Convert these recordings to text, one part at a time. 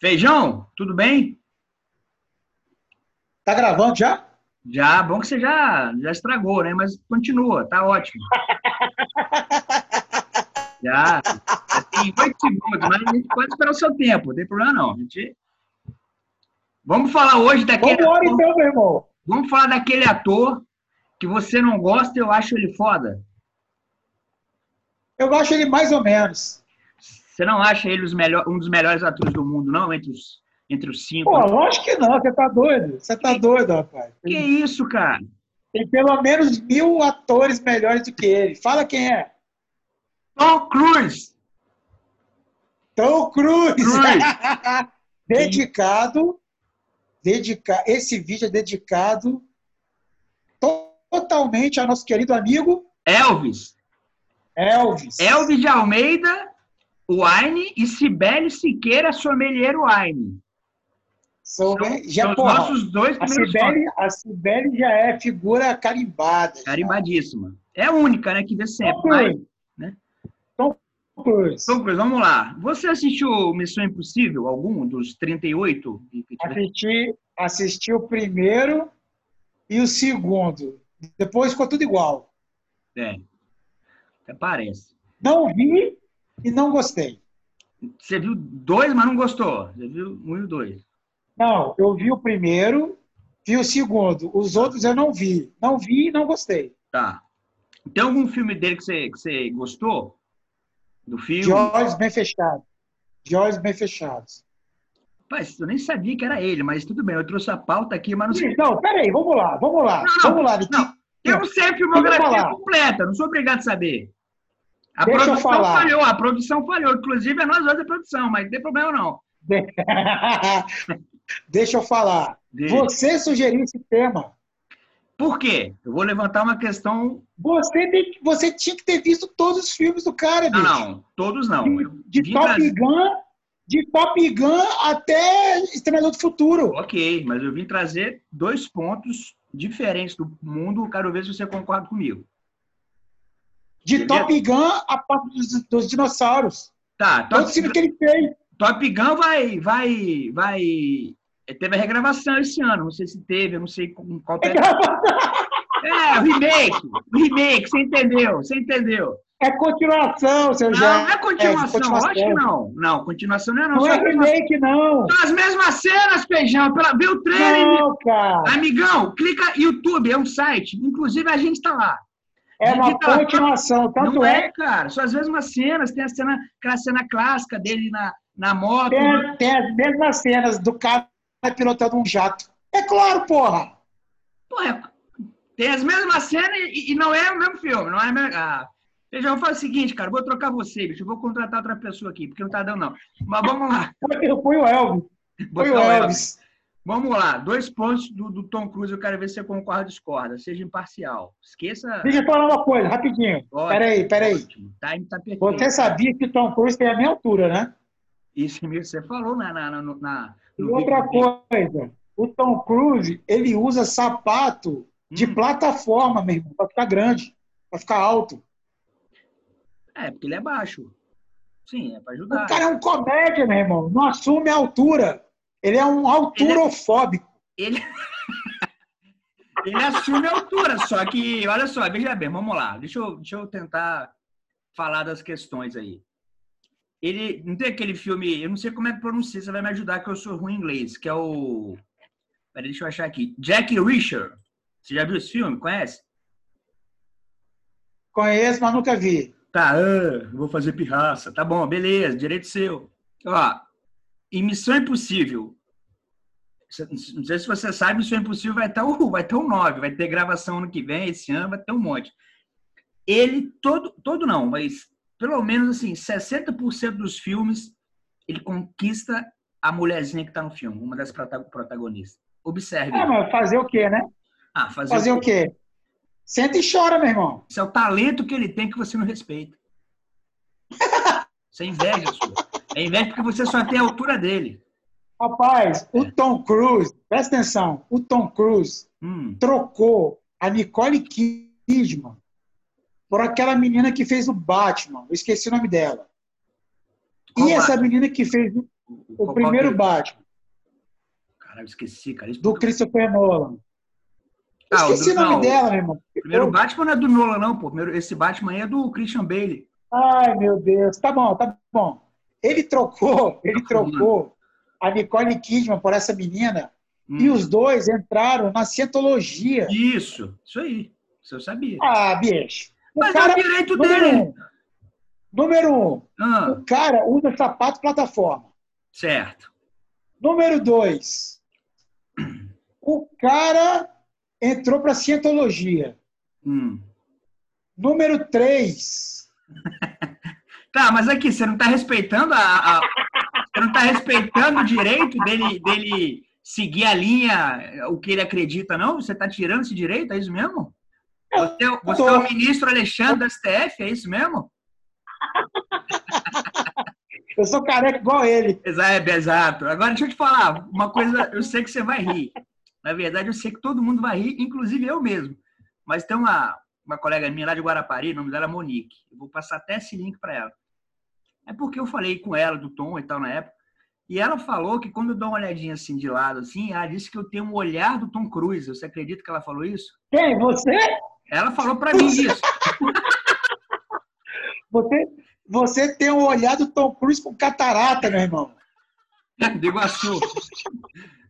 Feijão, tudo bem? Tá gravando já? Já, bom que você já, já estragou, né? Mas continua, tá ótimo. já, tem oito segundos, mas a gente pode esperar o seu tempo, não tem problema não. Gente... Vamos falar hoje daquele. Vamos embora ator... então, meu irmão. Vamos falar daquele ator que você não gosta e eu acho ele foda. Eu acho ele mais ou menos. Você não acha ele melhor, um dos melhores atores do mundo, não? Entre os, entre os cinco? Pô, lógico que não. Você tá doido. Você tá doido, rapaz. Que isso, cara? Tem pelo menos mil atores melhores do que ele. Fala quem é. Tom Cruise. Tom Cruise. Cruise. dedicado. Dedica... Esse vídeo é dedicado totalmente ao nosso querido amigo Elvis. Elvis. Elvis de Almeida, Wine e Cibele Siqueira, sommelier Wine. São, já, são os porra, nossos dois a primeiros Cibele, a Cibele já é figura carimbada. já. Carimbadíssima. É a única, né, que vê sempre. Tom Cruise. né? Tom Cruise. Tom Cruise, vamos lá. Você assistiu Missão Impossível, algum dos 38? que- que tiver? Assisti, assisti o primeiro e o segundo. Depois ficou tudo igual. É. Até parece. Não vi e não gostei. Você viu dois, mas não gostou. Você viu um e o dois. Não, eu vi o primeiro, vi o segundo. Os outros eu não vi. Não vi e não gostei. Tá. Tem algum filme dele que você, que você gostou? Do filme? De olhos bem fechados. De olhos bem fechados. Rapaz, eu nem sabia que era ele, mas tudo bem. Eu trouxe a pauta aqui, mas não sei. Não, peraí, vamos lá, vamos lá. Não, vamos lá, Vitinho. Não, eu não sei a filmografia completa, não sou obrigado a saber. A Deixa eu produção falar. falhou, a produção falhou. Inclusive, é nós dois da produção, mas não tem problema não. Deixa eu falar. Deixa. Você sugeriu esse tema. Por quê? Eu vou levantar uma questão. Você, tem- você tinha que ter visto todos os filmes do cara, Não, bicho. não, todos não. Eu De vim Top trazer- Gun, de Top Gun até Exterminador do Futuro. Ok, mas eu vim trazer dois pontos diferentes do mundo. Quero ver se você concorda comigo. De Beleza. Top Gun a parte dos, dos dinossauros. Tá, Todo Top, filme que ele fez. Top Gun vai, vai, vai. Teve a regravação esse ano. Não sei se teve, eu não sei com qual. É, o remake. O remake, você entendeu? Você entendeu? É continuação, seu Não, Jé. não é continuação, continuação. acho que não. Não, continuação não é não. Não é mesmas- remake, não. São as mesmas cenas, Feijão. Pela, vê o trailer. Não, cara. Amigão, clica YouTube, é um site. Inclusive, a gente está lá. É uma digita- continuação. Tanto não é, é, cara. São as mesmas cenas. Tem a cena, aquela cena clássica dele na, na moto. tem, tem as mesmas cenas do cara pilotando um jato. É claro, porra. Porra, tem as mesmas cenas e, e não é o mesmo filme. Não é mesmo... Ah, Feijão, faz o seguinte, cara. Vou trocar você, bicho. Eu vou contratar outra pessoa aqui, porque não tá dando, não. Mas vamos lá. Foi, o Elvis. Foi o o Elvis. Vamos lá, dois pontos do, do Tom Cruise, eu quero ver se você concorda ou discorda. Seja imparcial. Esqueça. Deixa eu falar uma coisa, rapidinho. Ótimo, Peraí, peraí. ótimo. Tá, tá perfeito. Você sabia que o Tom Cruise tem a minha altura, né? Isso mesmo, você falou na, na, na, na- E outra vídeo coisa, o Tom Cruise, ele usa sapato de Hum. plataforma, meu irmão, pra ficar grande, pra ficar alto. É, porque ele é baixo. Sim, é pra O ajudar. cara é um comédia, meu irmão. Não assume a altura. Ele é um alturofóbico. Ele... ele assume a altura, só que, olha só, veja bem, vamos lá. Deixa eu, deixa eu tentar falar das questões aí. Ele não tem aquele filme, eu não sei como é que pronuncia, você vai me ajudar que eu sou ruim em inglês, que é o. Peraí, deixa eu achar aqui. Jack Reacher. Você já viu esse filme? Conhece? Conheço, mas nunca vi. Tá, ah, vou fazer pirraça. Tá bom, beleza, direito seu. Ó, em Missão Impossível. Não sei se você sabe, Missão Impossível vai ter o vai ter o 9, vai ter gravação ano que vem, esse ano vai ter um monte. Ele todo todo não, mas pelo menos assim, 60% dos filmes ele conquista a mulherzinha que tá no filme, uma das prota- protagonistas. Observe. Ah, mas fazer o quê, né? Ah, fazer, Fazer o quê? Senta e chora, meu irmão. Esse é o talento que ele tem que você não respeita. Isso é inveja sua. É inveja porque você só tem a altura dele. Rapaz, o Tom Cruise, presta atenção, o Tom Cruise Hum, trocou a Nicole Kidman por aquela menina que fez o Batman. Eu esqueci o nome dela. Qual e essa Batman? menina que fez o- O primeiro Batman, Caralho, esqueci, cara. Isso do Christopher Nolan. Ah, o Esqueci do- o nome não, dela, meu irmão. O primeiro Eu- Batman não é do Nolan, não, pô. Primeiro- Esse Batman aí é do Christian Bale. Ai, meu Deus. Tá bom, tá bom. Ele trocou, ele Tá trocou a Nicole Kidman por essa menina Hum. e os dois entraram na cientologia. Isso, isso aí. Isso eu sabia. Ah, bicho. O Mas cara, é o direito número dele. um, número um, Ah, o cara usa sapato plataforma. certo. Número dois, o cara entrou para cientologia. Hum. Número três, Tá, mas aqui, você não tá respeitando a. a- Você não tá respeitando o direito dele, dele seguir a linha, o que ele acredita, não? Você tá tirando esse direito? É isso mesmo? Você, é o- você é o ministro Alexandre da STF, é isso mesmo? eu sou careca igual ele. Exato, exato. Agora deixa eu te falar, uma coisa, eu sei que você vai rir. Na verdade, eu sei que todo mundo vai rir, inclusive eu mesmo. Mas tem uma, uma colega minha lá de Guarapari, o nome dela é Monique. Eu vou passar até esse link para ela. É porque eu falei com ela do Tom e tal na época. E ela falou que quando eu dou uma olhadinha assim de lado, assim, ela disse que eu tenho um olhar do Tom Cruise. Você acredita que ela falou isso? Quem? Você? Ela falou para mim isso. Você, você tem um olhar do Tom Cruise com catarata, meu irmão. Do Iguaçu.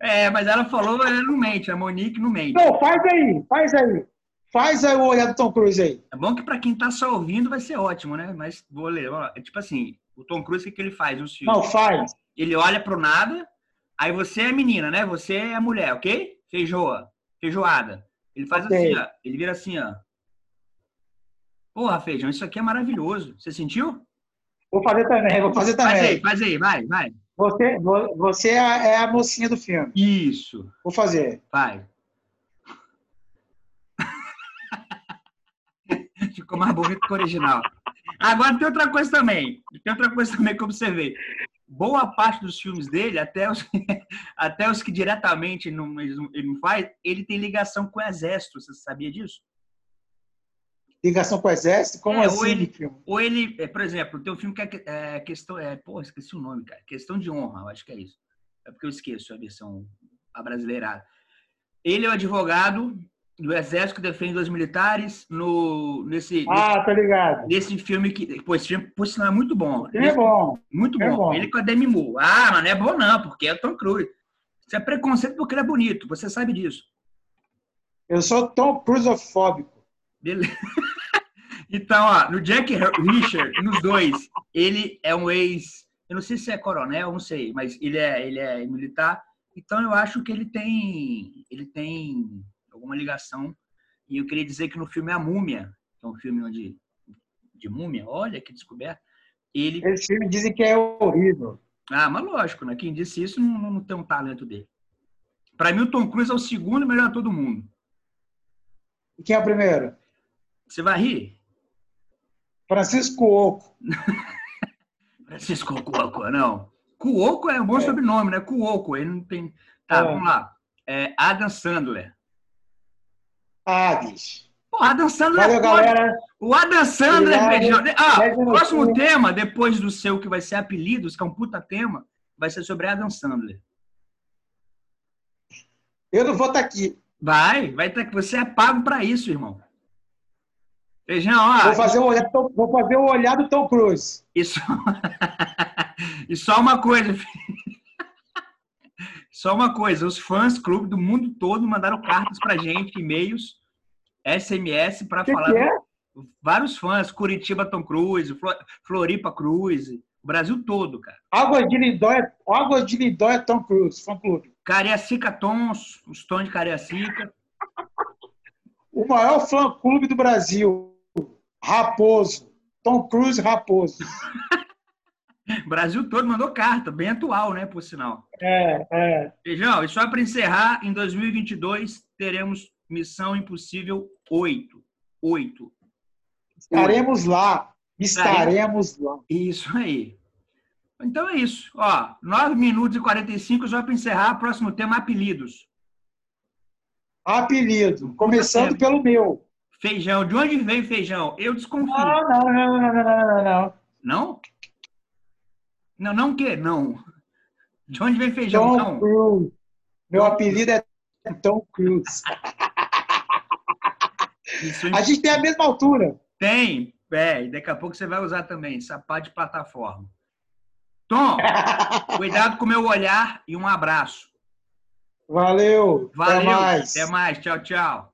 É, mas ela falou, ela não mente, a Monique não mente. Não, faz aí, faz aí. Faz aí o olhar do Tom Cruise aí. É bom que para quem tá só ouvindo vai ser ótimo, né? Mas vou ler. ó, É tipo assim, o Tom Cruise, o que, que ele faz filmes? Não, faz. Ele olha pro nada, aí você é menina, né? Você é mulher, ok? Feijoa. Feijoada. Ele faz Ok. assim, ó. Ele vira assim, ó. Porra, feijão, isso aqui é maravilhoso. Você sentiu? Vou fazer também, vou fazer Faz aí, também. faz aí, vai, vai. Você, vo- você é a, é a mocinha do filme. Isso, Vou fazer. vai. Ficou mais bonito que o original. Agora tem outra coisa também. Tem outra coisa também que eu observei. Boa parte dos filmes dele, até os, até os que diretamente não, ele não- ele faz, ele tem ligação com o exército. Você sabia disso? Ligação com o exército? Como É, ou assim, ele-? Ou ele, é, por exemplo, tem um filme que é, é questão, é, pô, esqueci o nome, cara. Questão de honra, eu acho que é isso. É porque eu esqueço a versão abrasileirada. Ele é o advogado do exército que defende os militares no nesse Ah, tá ligado. nesse filme que, pô, esse filme, por sinal, é muito bom. O filme é bom. Muito é bom. bom. Ele com a Demi Moore. Ah, mas não é bom não, porque é Tom Cruise. Isso é preconceito porque ele é bonito. Você sabe disso. Eu sou Tom Cruisofóbico. Beleza. Então, ó, no Jack Richard, nos dois, ele é um ex, eu não sei se é coronel, não sei, mas ele é, ele é militar. Então, eu acho que ele tem, ele tem alguma ligação. E eu queria dizer que no filme A Múmia, que é um filme onde de múmia, olha que descoberta. Ele, Esse filme dizem que é horrível. ah, mas lógico, né? Quem disse isso não, não tem um talento dele. Para mim, o Tom Cruise é o segundo melhor de todo mundo. E quem é o primeiro? Você vai rir? Francisco Oco. Francisco Cuoco, não. Cuoco é um bom É. sobrenome, né? Cuoco, ele não tem. Tá, É. vamos lá. É Adam Sandler. Bicho. Pô, Adam Sandler Valeu, é galera. O Adam Sandler, Obrigado. feijão. Ah, minutinhos. próximo tema, depois do seu, que vai ser apelidos, que é um puta tema, vai ser sobre Adam Sandler. Eu não vou estar aqui. Vai, vai ter que você é pago pra isso, irmão. Feijão, ó. Vou fazer o olhar, do Tom- vou fazer o olhar do Tom Cruise. Isso... e só uma coisa, filho. Só uma coisa, os fãs clube do mundo todo mandaram cartas pra gente, e-mails, SMS para falar. que é? Vários fãs, Curitiba Tom Cruise, Flo- Floripa Cruise, o Brasil todo, cara. Águas de Lindóia, Águas de Lindóia Tom Cruise, fã clube. Cariacica Tons, os tons de Cariacica. O maior fã clube do Brasil. Raposo. Tom Cruise Raposo. Brasil todo mandou carta, bem atual, né, por sinal. É, é. Feijão, e só para encerrar, em 2022 teremos Missão Impossível 8. 8. Estaremos lá. Estaremos lá. Isso aí. Então é isso. Ó, 9 minutos e 45 só para encerrar. Próximo tema, apelidos. Apelido. Começando pelo meu. Feijão. De onde veio feijão? Eu desconfio. Não, não, não, não, não, não, não, não. Não? Não, não o quê? Não. De onde vem feijão? Tom Não. Cruise. Meu apelido é Tom Cruise. A gente tem a mesma altura. tem. É, e daqui a pouco você vai usar também, sapato de plataforma. Tom, cuidado com o meu olhar e um abraço. Valeu. Valeu. Até mais. Até mais. Tchau, tchau.